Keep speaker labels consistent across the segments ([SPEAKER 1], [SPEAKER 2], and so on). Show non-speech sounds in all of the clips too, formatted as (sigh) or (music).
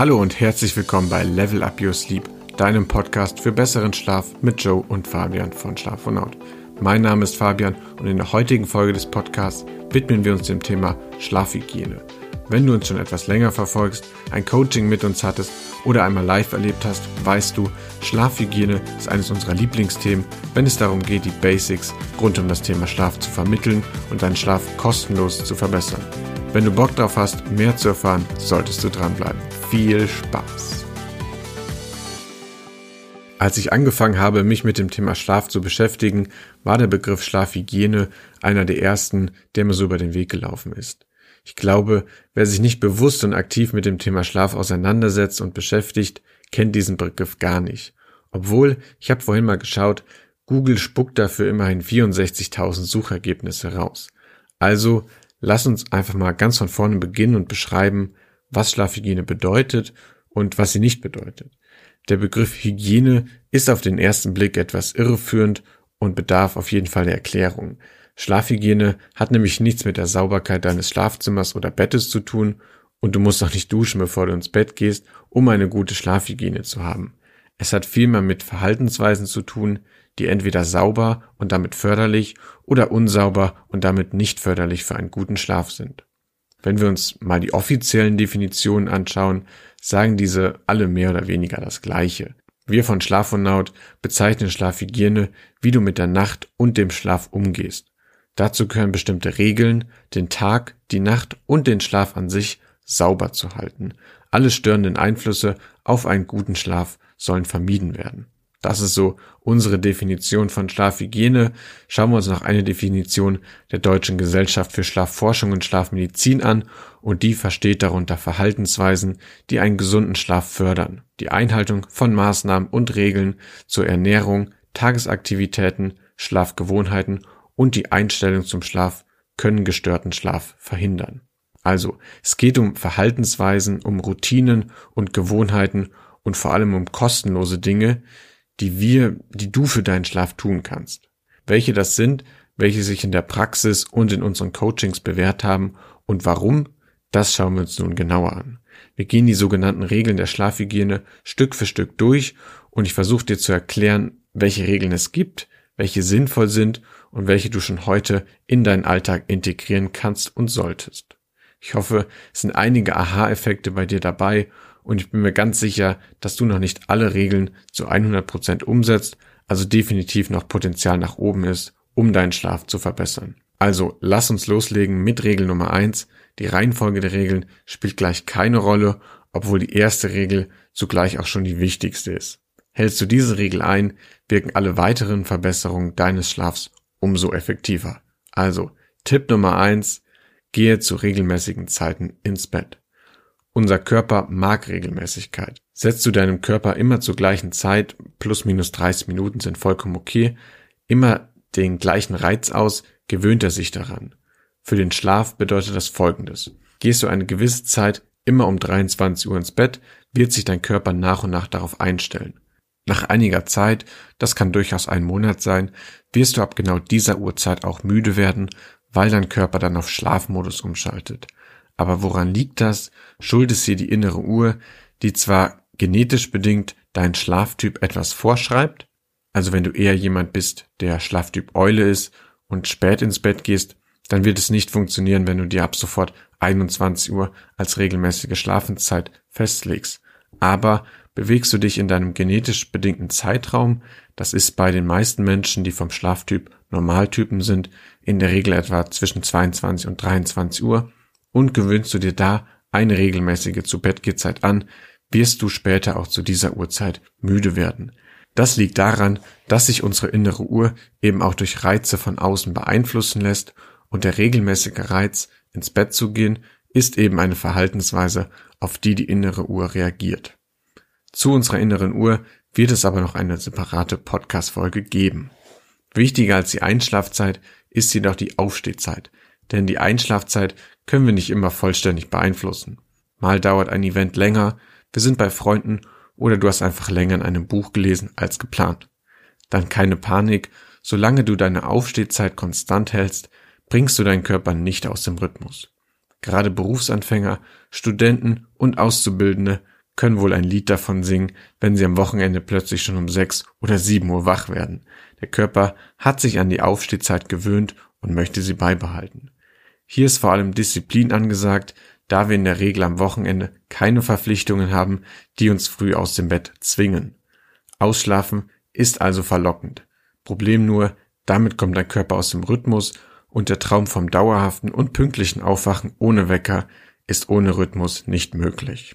[SPEAKER 1] Hallo und herzlich willkommen bei Level Up Your Sleep, deinem Podcast für besseren Schlaf mit Joe und Fabian von Schlafonaut. Mein Name ist Fabian und in der heutigen Folge des Podcasts widmen wir uns dem Thema Schlafhygiene. Wenn du uns schon etwas länger verfolgst, ein Coaching mit uns hattest oder einmal live erlebt hast, weißt du, Schlafhygiene ist eines unserer Lieblingsthemen, wenn es darum geht, die Basics rund um das Thema Schlaf zu vermitteln und deinen Schlaf kostenlos zu verbessern. Wenn du Bock drauf hast, mehr zu erfahren, solltest du dranbleiben. Viel Spaß! Als ich angefangen habe, mich mit dem Thema Schlaf zu beschäftigen, war der Begriff Schlafhygiene einer der ersten, der mir so über den Weg gelaufen ist. Ich glaube, wer sich nicht bewusst und aktiv mit dem Thema Schlaf auseinandersetzt und beschäftigt, kennt diesen Begriff gar nicht. Obwohl, ich habe vorhin mal geschaut, Google spuckt dafür immerhin 64.000 Suchergebnisse raus. Also lass uns einfach mal ganz von vorne beginnen und beschreiben, was Schlafhygiene bedeutet und was sie nicht bedeutet. Der Begriff Hygiene ist auf den ersten Blick etwas irreführend und bedarf auf jeden Fall der Erklärung. Schlafhygiene hat nämlich nichts mit der Sauberkeit deines Schlafzimmers oder Bettes zu tun und du musst auch nicht duschen, bevor du ins Bett gehst, um eine gute Schlafhygiene zu haben. Es hat vielmehr mit Verhaltensweisen zu tun, die entweder sauber und damit förderlich oder unsauber und damit nicht förderlich für einen guten Schlaf sind. Wenn wir uns mal die offiziellen Definitionen anschauen, sagen diese alle mehr oder weniger das Gleiche. Wir von Schlafonaut bezeichnen Schlafhygiene, wie du mit der Nacht und dem Schlaf umgehst. Dazu gehören bestimmte Regeln, den Tag, die Nacht und den Schlaf an sich sauber zu halten. Alle störenden Einflüsse auf einen guten Schlaf sollen vermieden werden. Das ist so unsere Definition von Schlafhygiene. Schauen wir uns noch eine Definition der Deutschen Gesellschaft für Schlafforschung und Schlafmedizin an und die versteht darunter Verhaltensweisen, die einen gesunden Schlaf fördern, die Einhaltung von Maßnahmen und Regeln zur Ernährung, Tagesaktivitäten, Schlafgewohnheiten und die Einstellung zum Schlaf können gestörten Schlaf verhindern. Also, es geht um Verhaltensweisen, um Routinen und Gewohnheiten und vor allem um kostenlose Dinge, die wir, die du für deinen Schlaf tun kannst. Welche das sind, welche sich in der Praxis und in unseren Coachings bewährt haben und warum, das schauen wir uns nun genauer an. Wir gehen die sogenannten Regeln der Schlafhygiene Stück für Stück durch und ich versuche dir zu erklären, welche Regeln es gibt, welche sinnvoll sind und welche du schon heute in deinen Alltag integrieren kannst und solltest. Ich hoffe, es sind einige Aha-Effekte bei dir dabei und ich bin mir ganz sicher, dass du noch nicht alle Regeln zu 100 Prozent umsetzt, also definitiv noch Potenzial nach oben ist, um deinen Schlaf zu verbessern. Also lass uns loslegen mit Regel Nummer eins. Die Reihenfolge der Regeln spielt gleich keine Rolle, obwohl die erste Regel zugleich auch schon die wichtigste ist. Hältst du diese Regel ein, wirken alle weiteren Verbesserungen deines Schlafs umso effektiver. Also Tipp Nummer eins: Gehe zu regelmäßigen Zeiten ins Bett. Unser Körper mag Regelmäßigkeit. Setzt du deinem Körper immer zur gleichen Zeit, plus minus 30 Minuten sind vollkommen okay, immer den gleichen Reiz aus, gewöhnt er sich daran. Für den Schlaf bedeutet das folgendes. Gehst du eine gewisse Zeit immer um 23 Uhr ins Bett, wird sich dein Körper nach und nach darauf einstellen. Nach einiger Zeit, das kann durchaus ein Monat sein, wirst du ab genau dieser Uhrzeit auch müde werden, weil dein Körper dann auf Schlafmodus umschaltet. Aber woran liegt das? Schuld ist hier die innere Uhr, die zwar genetisch bedingt deinen Schlaftyp etwas vorschreibt, also wenn du eher jemand bist, der Schlaftyp Eule ist und spät ins Bett gehst, dann wird es nicht funktionieren, wenn du dir ab sofort 21 Uhr als regelmäßige Schlafenszeit festlegst. Aber bewegst du dich in deinem genetisch bedingten Zeitraum, das ist bei den meisten Menschen, die vom Schlaftyp Normaltypen sind, in der Regel etwa zwischen 22 und 23 Uhr, und gewöhnst du dir da eine regelmäßige zu Bettgehzeit an, wirst du später auch zu dieser Uhrzeit müde werden. Das liegt daran, dass sich unsere innere Uhr eben auch durch Reize von außen beeinflussen lässt und der regelmäßige Reiz, ins Bett zu gehen, ist eben eine Verhaltensweise, auf die die innere Uhr reagiert. Zu unserer inneren Uhr wird es aber noch eine separate Podcast-Folge geben. Wichtiger als die Einschlafzeit ist jedoch die Aufstehzeit, denn die Einschlafzeit können wir nicht immer vollständig beeinflussen. Mal dauert ein Event länger, wir sind bei Freunden oder du hast einfach länger in einem Buch gelesen als geplant. Dann keine Panik, solange du deine Aufstehzeit konstant hältst, bringst du deinen Körper nicht aus dem Rhythmus. Gerade Berufsanfänger, Studenten und Auszubildende können wohl ein Lied davon singen, wenn sie am Wochenende plötzlich schon um sechs oder sieben Uhr wach werden. Der Körper hat sich an die Aufstehzeit gewöhnt und möchte sie beibehalten. Hier ist vor allem Disziplin angesagt, da wir in der Regel am Wochenende keine Verpflichtungen haben, die uns früh aus dem Bett zwingen. Ausschlafen ist also verlockend. Problem nur, damit kommt dein Körper aus dem Rhythmus und der Traum vom dauerhaften und pünktlichen Aufwachen ohne Wecker ist ohne Rhythmus nicht möglich.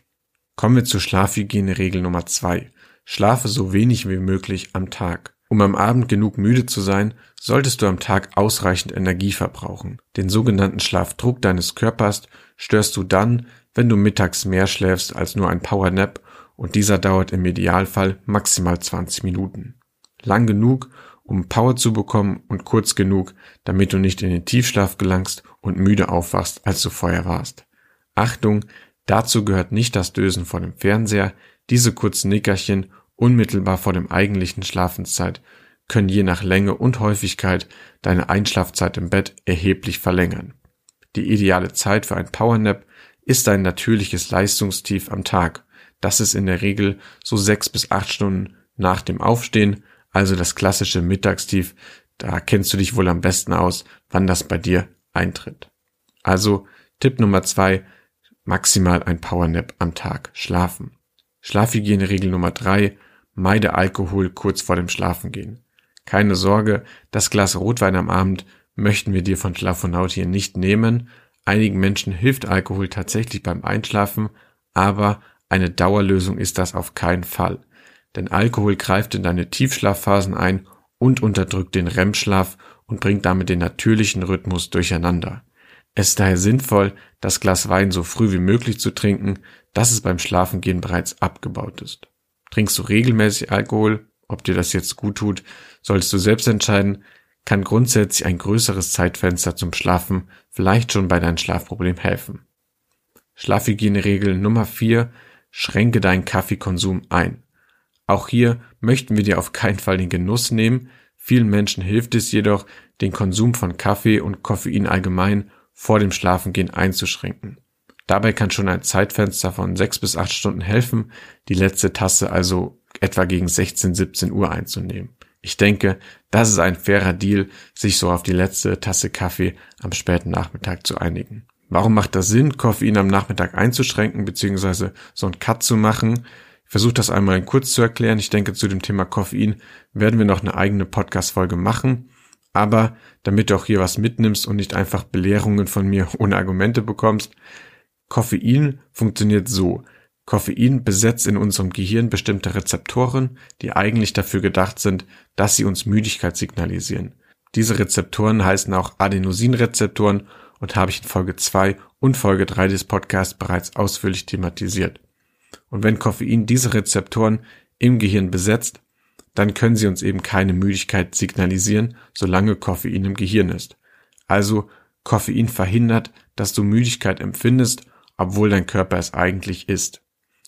[SPEAKER 1] Kommen wir zur Schlafhygiene-Regel Nummer zwei: Schlafe so wenig wie möglich am Tag. Um am Abend genug müde zu sein, solltest du am Tag ausreichend Energie verbrauchen. Den sogenannten Schlafdruck deines Körpers störst du dann, wenn du mittags mehr schläfst als nur ein Powernap und dieser dauert im Idealfall maximal 20 Minuten. Lang genug, um Power zu bekommen und kurz genug, damit du nicht in den Tiefschlaf gelangst und müde aufwachst, als du vorher warst. Achtung, dazu gehört nicht das Dösen vor dem Fernseher, diese kurzen Nickerchen unmittelbar vor dem eigentlichen Schlafenszeit können je nach Länge und Häufigkeit deine Einschlafzeit im Bett erheblich verlängern. Die ideale Zeit für ein Powernap ist ein natürliches Leistungstief am Tag. Das ist in der Regel so sechs bis acht Stunden nach dem Aufstehen, also das klassische Mittagstief. Da kennst du dich wohl am besten aus, wann das bei dir eintritt. Also Tipp Nummer zwei, maximal ein Powernap am Tag schlafen. Schlafhygieneregel Nummer drei, Meide Alkohol kurz vor dem Schlafengehen. Keine Sorge, das Glas Rotwein am Abend möchten wir dir von Schlafonaut hier nicht nehmen. Einigen Menschen hilft Alkohol tatsächlich beim Einschlafen, aber eine Dauerlösung ist das auf keinen Fall. Denn Alkohol greift in deine Tiefschlafphasen ein und unterdrückt den REM-Schlaf und bringt damit den natürlichen Rhythmus durcheinander. Es ist daher sinnvoll, das Glas Wein so früh wie möglich zu trinken, dass es beim Schlafengehen bereits abgebaut ist. Trinkst du regelmäßig Alkohol? Ob dir das jetzt gut tut, solltest du selbst entscheiden, kann grundsätzlich ein größeres Zeitfenster zum Schlafen vielleicht schon bei deinem Schlafproblem helfen. Schlafhygieneregel Nummer 4. Schränke deinen Kaffeekonsum ein. Auch hier möchten wir dir auf keinen Fall den Genuss nehmen. Vielen Menschen hilft es jedoch, den Konsum von Kaffee und Koffein allgemein vor dem Schlafengehen einzuschränken. Dabei kann schon ein Zeitfenster von sechs bis acht Stunden helfen, die letzte Tasse also etwa gegen 16, 17 Uhr einzunehmen. Ich denke, das ist ein fairer Deal, sich so auf die letzte Tasse Kaffee am späten Nachmittag zu einigen. Warum macht das Sinn, Koffein am Nachmittag einzuschränken bzw. so einen Cut zu machen? Ich versuche das einmal kurz zu erklären. Ich denke, zu dem Thema Koffein werden wir noch eine eigene Podcast-Folge machen. Aber damit du auch hier was mitnimmst und nicht einfach Belehrungen von mir (laughs) ohne Argumente bekommst, Koffein funktioniert so. Koffein besetzt in unserem Gehirn bestimmte Rezeptoren, die eigentlich dafür gedacht sind, dass sie uns Müdigkeit signalisieren. Diese Rezeptoren heißen auch Adenosinrezeptoren und habe ich in Folge 2 und Folge 3 des Podcasts bereits ausführlich thematisiert. Und wenn Koffein diese Rezeptoren im Gehirn besetzt, dann können sie uns eben keine Müdigkeit signalisieren, solange Koffein im Gehirn ist. Also Koffein verhindert, dass du Müdigkeit empfindest obwohl dein Körper es eigentlich ist.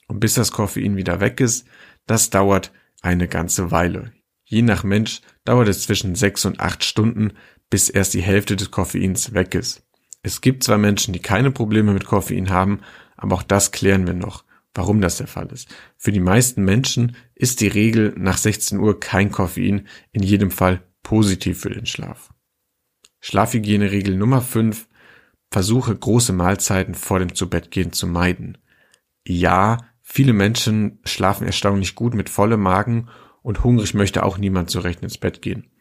[SPEAKER 1] Und bis das Koffein wieder weg ist, das dauert eine ganze Weile. Je nach Mensch dauert es zwischen sechs und acht Stunden, bis erst die Hälfte des Koffeins weg ist. Es gibt zwar Menschen, die keine Probleme mit Koffein haben, aber auch das klären wir noch, warum das der Fall ist. Für die meisten Menschen ist die Regel nach 16 Uhr kein Koffein in jedem Fall positiv für den Schlaf. Schlafhygieneregel Nummer 5. Versuche große Mahlzeiten vor dem Zubettgehen zu meiden. Ja, viele Menschen schlafen erstaunlich gut mit vollem Magen und hungrig möchte auch niemand zurecht ins Bett gehen.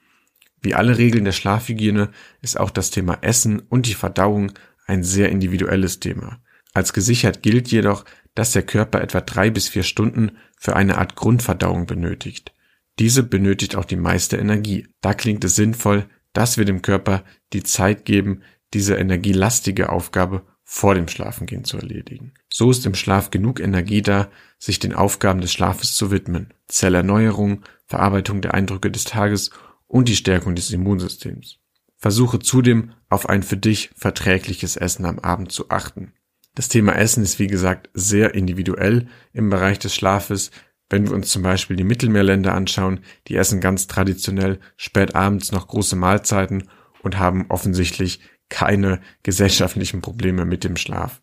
[SPEAKER 1] Wie alle Regeln der Schlafhygiene ist auch das Thema Essen und die Verdauung ein sehr individuelles Thema. Als gesichert gilt jedoch, dass der Körper etwa drei bis vier Stunden für eine Art Grundverdauung benötigt. Diese benötigt auch die meiste Energie. Da klingt es sinnvoll, dass wir dem Körper die Zeit geben, diese energielastige Aufgabe vor dem Schlafengehen zu erledigen. So ist im Schlaf genug Energie da, sich den Aufgaben des Schlafes zu widmen. Zellerneuerung, Verarbeitung der Eindrücke des Tages und die Stärkung des Immunsystems. Versuche zudem auf ein für dich verträgliches Essen am Abend zu achten. Das Thema Essen ist wie gesagt sehr individuell im Bereich des Schlafes. Wenn wir uns zum Beispiel die Mittelmeerländer anschauen, die essen ganz traditionell spät abends noch große Mahlzeiten und haben offensichtlich keine gesellschaftlichen Probleme mit dem Schlaf.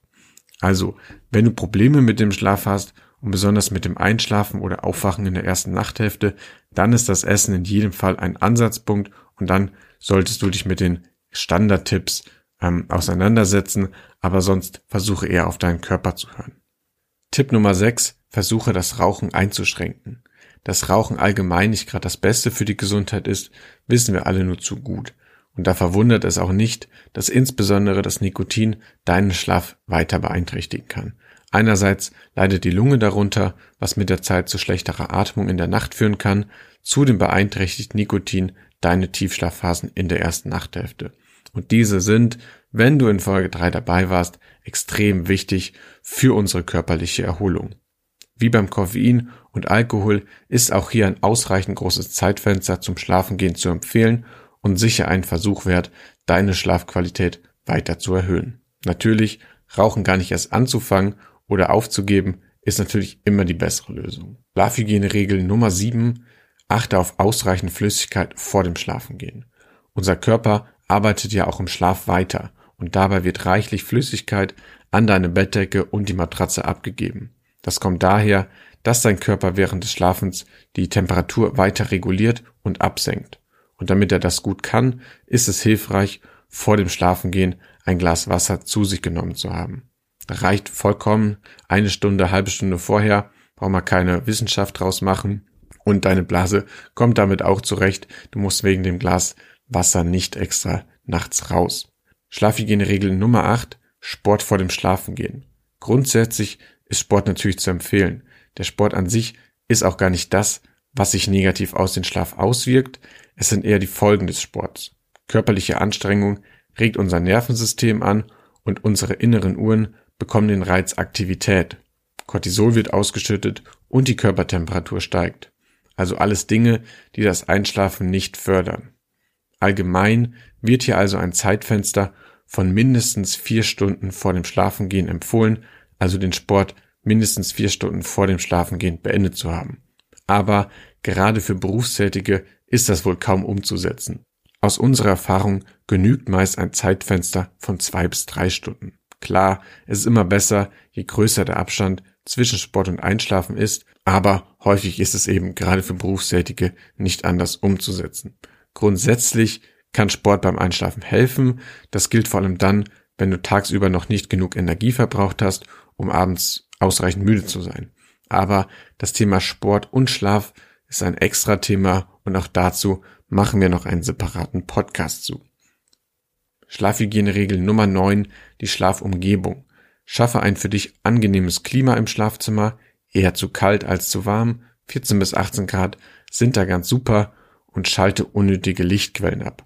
[SPEAKER 1] Also, wenn du Probleme mit dem Schlaf hast und besonders mit dem Einschlafen oder Aufwachen in der ersten Nachthälfte, dann ist das Essen in jedem Fall ein Ansatzpunkt und dann solltest du dich mit den Standardtipps ähm, auseinandersetzen, aber sonst versuche eher auf deinen Körper zu hören. Tipp Nummer 6, versuche das Rauchen einzuschränken. Dass Rauchen allgemein nicht gerade das Beste für die Gesundheit ist, wissen wir alle nur zu gut. Und da verwundert es auch nicht, dass insbesondere das Nikotin deinen Schlaf weiter beeinträchtigen kann. Einerseits leidet die Lunge darunter, was mit der Zeit zu schlechterer Atmung in der Nacht führen kann. Zudem beeinträchtigt Nikotin deine Tiefschlafphasen in der ersten Nachthälfte. Und diese sind, wenn du in Folge 3 dabei warst, extrem wichtig für unsere körperliche Erholung. Wie beim Koffein und Alkohol ist auch hier ein ausreichend großes Zeitfenster zum Schlafengehen zu empfehlen und sicher ein Versuch wert, deine Schlafqualität weiter zu erhöhen. Natürlich, Rauchen gar nicht erst anzufangen oder aufzugeben, ist natürlich immer die bessere Lösung. Schlafhygieneregel Nummer 7. Achte auf ausreichend Flüssigkeit vor dem Schlafengehen. Unser Körper arbeitet ja auch im Schlaf weiter und dabei wird reichlich Flüssigkeit an deine Bettdecke und die Matratze abgegeben. Das kommt daher, dass dein Körper während des Schlafens die Temperatur weiter reguliert und absenkt. Und damit er das gut kann, ist es hilfreich, vor dem Schlafengehen ein Glas Wasser zu sich genommen zu haben. reicht vollkommen eine Stunde, halbe Stunde vorher, braucht man keine Wissenschaft draus machen. Und deine Blase kommt damit auch zurecht. Du musst wegen dem Glas Wasser nicht extra nachts raus. Schlafhygieneregel Nummer 8. Sport vor dem Schlafengehen. Grundsätzlich ist Sport natürlich zu empfehlen. Der Sport an sich ist auch gar nicht das, was sich negativ aus den Schlaf auswirkt. Es sind eher die Folgen des Sports. Körperliche Anstrengung regt unser Nervensystem an und unsere inneren Uhren bekommen den Reiz Aktivität. Cortisol wird ausgeschüttet und die Körpertemperatur steigt. Also alles Dinge, die das Einschlafen nicht fördern. Allgemein wird hier also ein Zeitfenster von mindestens vier Stunden vor dem Schlafengehen empfohlen, also den Sport mindestens vier Stunden vor dem Schlafengehen beendet zu haben. Aber gerade für Berufstätige ist das wohl kaum umzusetzen. Aus unserer Erfahrung genügt meist ein Zeitfenster von zwei bis drei Stunden. Klar, es ist immer besser, je größer der Abstand zwischen Sport und Einschlafen ist, aber häufig ist es eben gerade für Berufstätige nicht anders umzusetzen. Grundsätzlich kann Sport beim Einschlafen helfen. Das gilt vor allem dann, wenn du tagsüber noch nicht genug Energie verbraucht hast, um abends ausreichend müde zu sein. Aber das Thema Sport und Schlaf ist ein extra Thema und auch dazu machen wir noch einen separaten Podcast zu. Schlafhygieneregel Nummer 9, die Schlafumgebung. Schaffe ein für dich angenehmes Klima im Schlafzimmer, eher zu kalt als zu warm, 14 bis 18 Grad sind da ganz super und schalte unnötige Lichtquellen ab.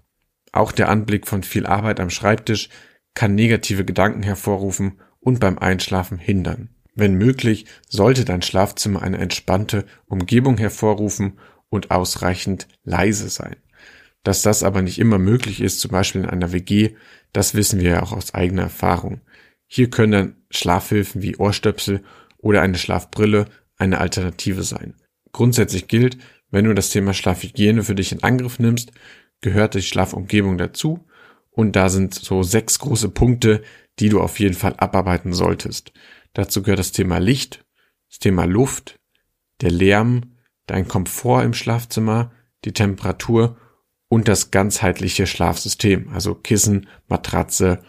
[SPEAKER 1] Auch der Anblick von viel Arbeit am Schreibtisch kann negative Gedanken hervorrufen und beim Einschlafen hindern. Wenn möglich, sollte dein Schlafzimmer eine entspannte Umgebung hervorrufen und ausreichend leise sein. Dass das aber nicht immer möglich ist, zum Beispiel in einer WG, das wissen wir ja auch aus eigener Erfahrung. Hier können dann Schlafhilfen wie Ohrstöpsel oder eine Schlafbrille eine Alternative sein. Grundsätzlich gilt, wenn du das Thema Schlafhygiene für dich in Angriff nimmst, gehört die Schlafumgebung dazu. Und da sind so sechs große Punkte, die du auf jeden Fall abarbeiten solltest. Dazu gehört das Thema Licht, das Thema Luft, der Lärm, dein Komfort im Schlafzimmer, die Temperatur und das ganzheitliche Schlafsystem, also Kissen, Matratze,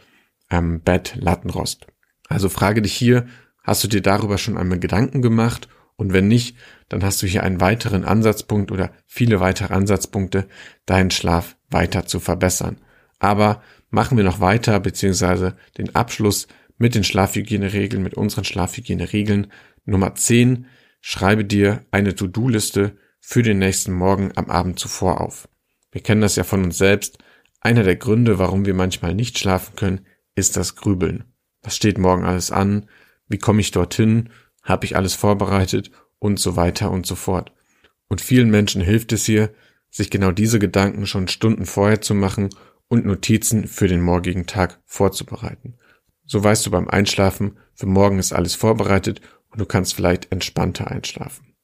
[SPEAKER 1] ähm, Bett, Lattenrost. Also frage dich hier, hast du dir darüber schon einmal Gedanken gemacht und wenn nicht, dann hast du hier einen weiteren Ansatzpunkt oder viele weitere Ansatzpunkte, deinen Schlaf weiter zu verbessern. Aber machen wir noch weiter, beziehungsweise den Abschluss mit den Schlafhygieneregeln, mit unseren Schlafhygieneregeln. Nummer 10, schreibe dir eine To-Do-Liste für den nächsten Morgen am Abend zuvor auf. Wir kennen das ja von uns selbst. Einer der Gründe, warum wir manchmal nicht schlafen können, ist das Grübeln. Was steht morgen alles an? Wie komme ich dorthin? Habe ich alles vorbereitet? Und so weiter und so fort. Und vielen Menschen hilft es hier, sich genau diese Gedanken schon Stunden vorher zu machen und Notizen für den morgigen Tag vorzubereiten. So weißt du beim Einschlafen, für morgen ist alles vorbereitet und du kannst vielleicht entspannter einschlafen.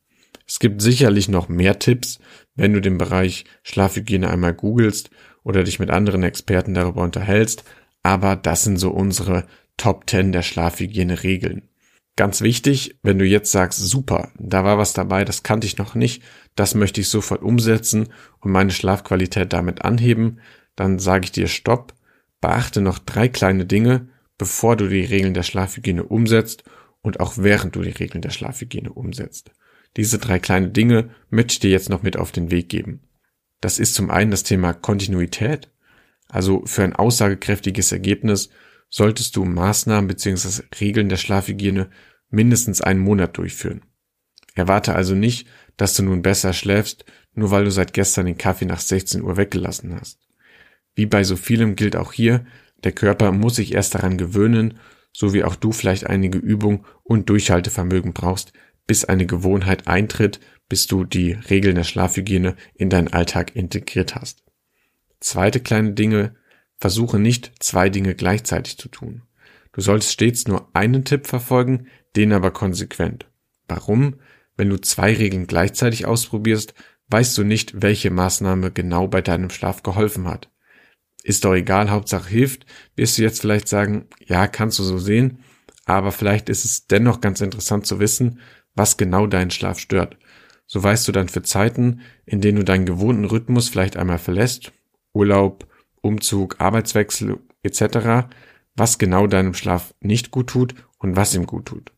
[SPEAKER 1] Es gibt sicherlich noch mehr Tipps, wenn du den Bereich Schlafhygiene einmal googelst oder dich mit anderen Experten darüber unterhältst, aber das sind so unsere Top 10 der Schlafhygiene Regeln. Ganz wichtig, wenn du jetzt sagst, super, da war was dabei, das kannte ich noch nicht, das möchte ich sofort umsetzen und meine Schlafqualität damit anheben, dann sage ich dir Stopp, beachte noch drei kleine Dinge, bevor du die Regeln der Schlafhygiene umsetzt und auch während du die Regeln der Schlafhygiene umsetzt. Diese drei kleine Dinge möchte ich dir jetzt noch mit auf den Weg geben. Das ist zum einen das Thema Kontinuität. Also für ein aussagekräftiges Ergebnis solltest du Maßnahmen bzw. Regeln der Schlafhygiene mindestens einen Monat durchführen. Erwarte also nicht, dass du nun besser schläfst, nur weil du seit gestern den Kaffee nach 16 Uhr weggelassen hast. Wie bei so vielem gilt auch hier, der Körper muss sich erst daran gewöhnen, so wie auch du vielleicht einige Übung und Durchhaltevermögen brauchst, bis eine Gewohnheit eintritt, bis du die Regeln der Schlafhygiene in deinen Alltag integriert hast. Zweite kleine Dinge, versuche nicht zwei Dinge gleichzeitig zu tun. Du solltest stets nur einen Tipp verfolgen, den aber konsequent. Warum? Wenn du zwei Regeln gleichzeitig ausprobierst, weißt du nicht, welche Maßnahme genau bei deinem Schlaf geholfen hat. Ist doch egal, Hauptsache hilft, wirst du jetzt vielleicht sagen, ja, kannst du so sehen, aber vielleicht ist es dennoch ganz interessant zu wissen, was genau deinen Schlaf stört. So weißt du dann für Zeiten, in denen du deinen gewohnten Rhythmus vielleicht einmal verlässt, Urlaub, Umzug, Arbeitswechsel etc., was genau deinem Schlaf nicht gut tut und was ihm gut tut.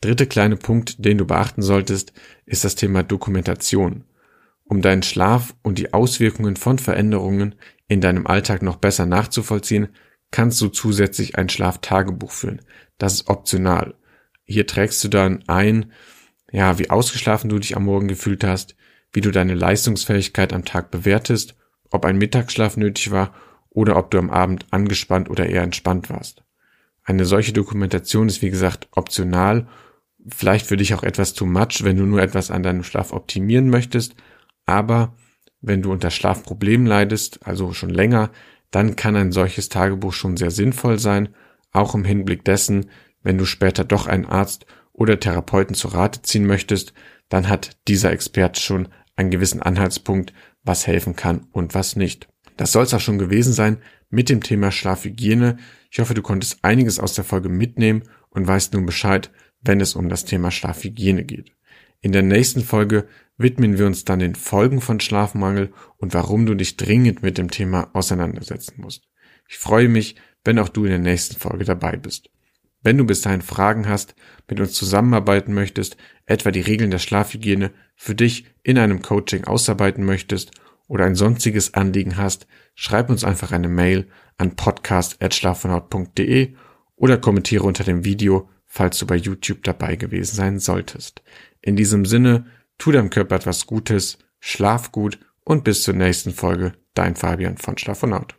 [SPEAKER 1] Dritte kleine Punkt, den du beachten solltest, ist das Thema Dokumentation. Um deinen Schlaf und die Auswirkungen von Veränderungen in deinem Alltag noch besser nachzuvollziehen, kannst du zusätzlich ein Schlaftagebuch führen. Das ist optional. Hier trägst du dann ein, ja, wie ausgeschlafen du dich am Morgen gefühlt hast, wie du deine Leistungsfähigkeit am Tag bewertest, ob ein Mittagsschlaf nötig war oder ob du am Abend angespannt oder eher entspannt warst. Eine solche Dokumentation ist wie gesagt optional, vielleicht für dich auch etwas too much, wenn du nur etwas an deinem Schlaf optimieren möchtest, aber wenn du unter Schlafproblemen leidest, also schon länger, dann kann ein solches Tagebuch schon sehr sinnvoll sein, auch im Hinblick dessen, wenn du später doch einen Arzt oder Therapeuten zu Rate ziehen möchtest, dann hat dieser Experte schon einen gewissen Anhaltspunkt, was helfen kann und was nicht. Das soll es auch schon gewesen sein mit dem Thema Schlafhygiene. Ich hoffe, du konntest einiges aus der Folge mitnehmen und weißt nun Bescheid, wenn es um das Thema Schlafhygiene geht. In der nächsten Folge widmen wir uns dann den Folgen von Schlafmangel und warum du dich dringend mit dem Thema auseinandersetzen musst. Ich freue mich, wenn auch du in der nächsten Folge dabei bist. Wenn du bis dahin Fragen hast, mit uns zusammenarbeiten möchtest, etwa die Regeln der Schlafhygiene für dich in einem Coaching ausarbeiten möchtest oder ein sonstiges Anliegen hast, schreib uns einfach eine Mail an podcast.schlafenhaut.de oder kommentiere unter dem Video, falls du bei YouTube dabei gewesen sein solltest. In diesem Sinne, tu deinem Körper etwas Gutes, schlaf gut und bis zur nächsten Folge, dein Fabian von Schlafonaut.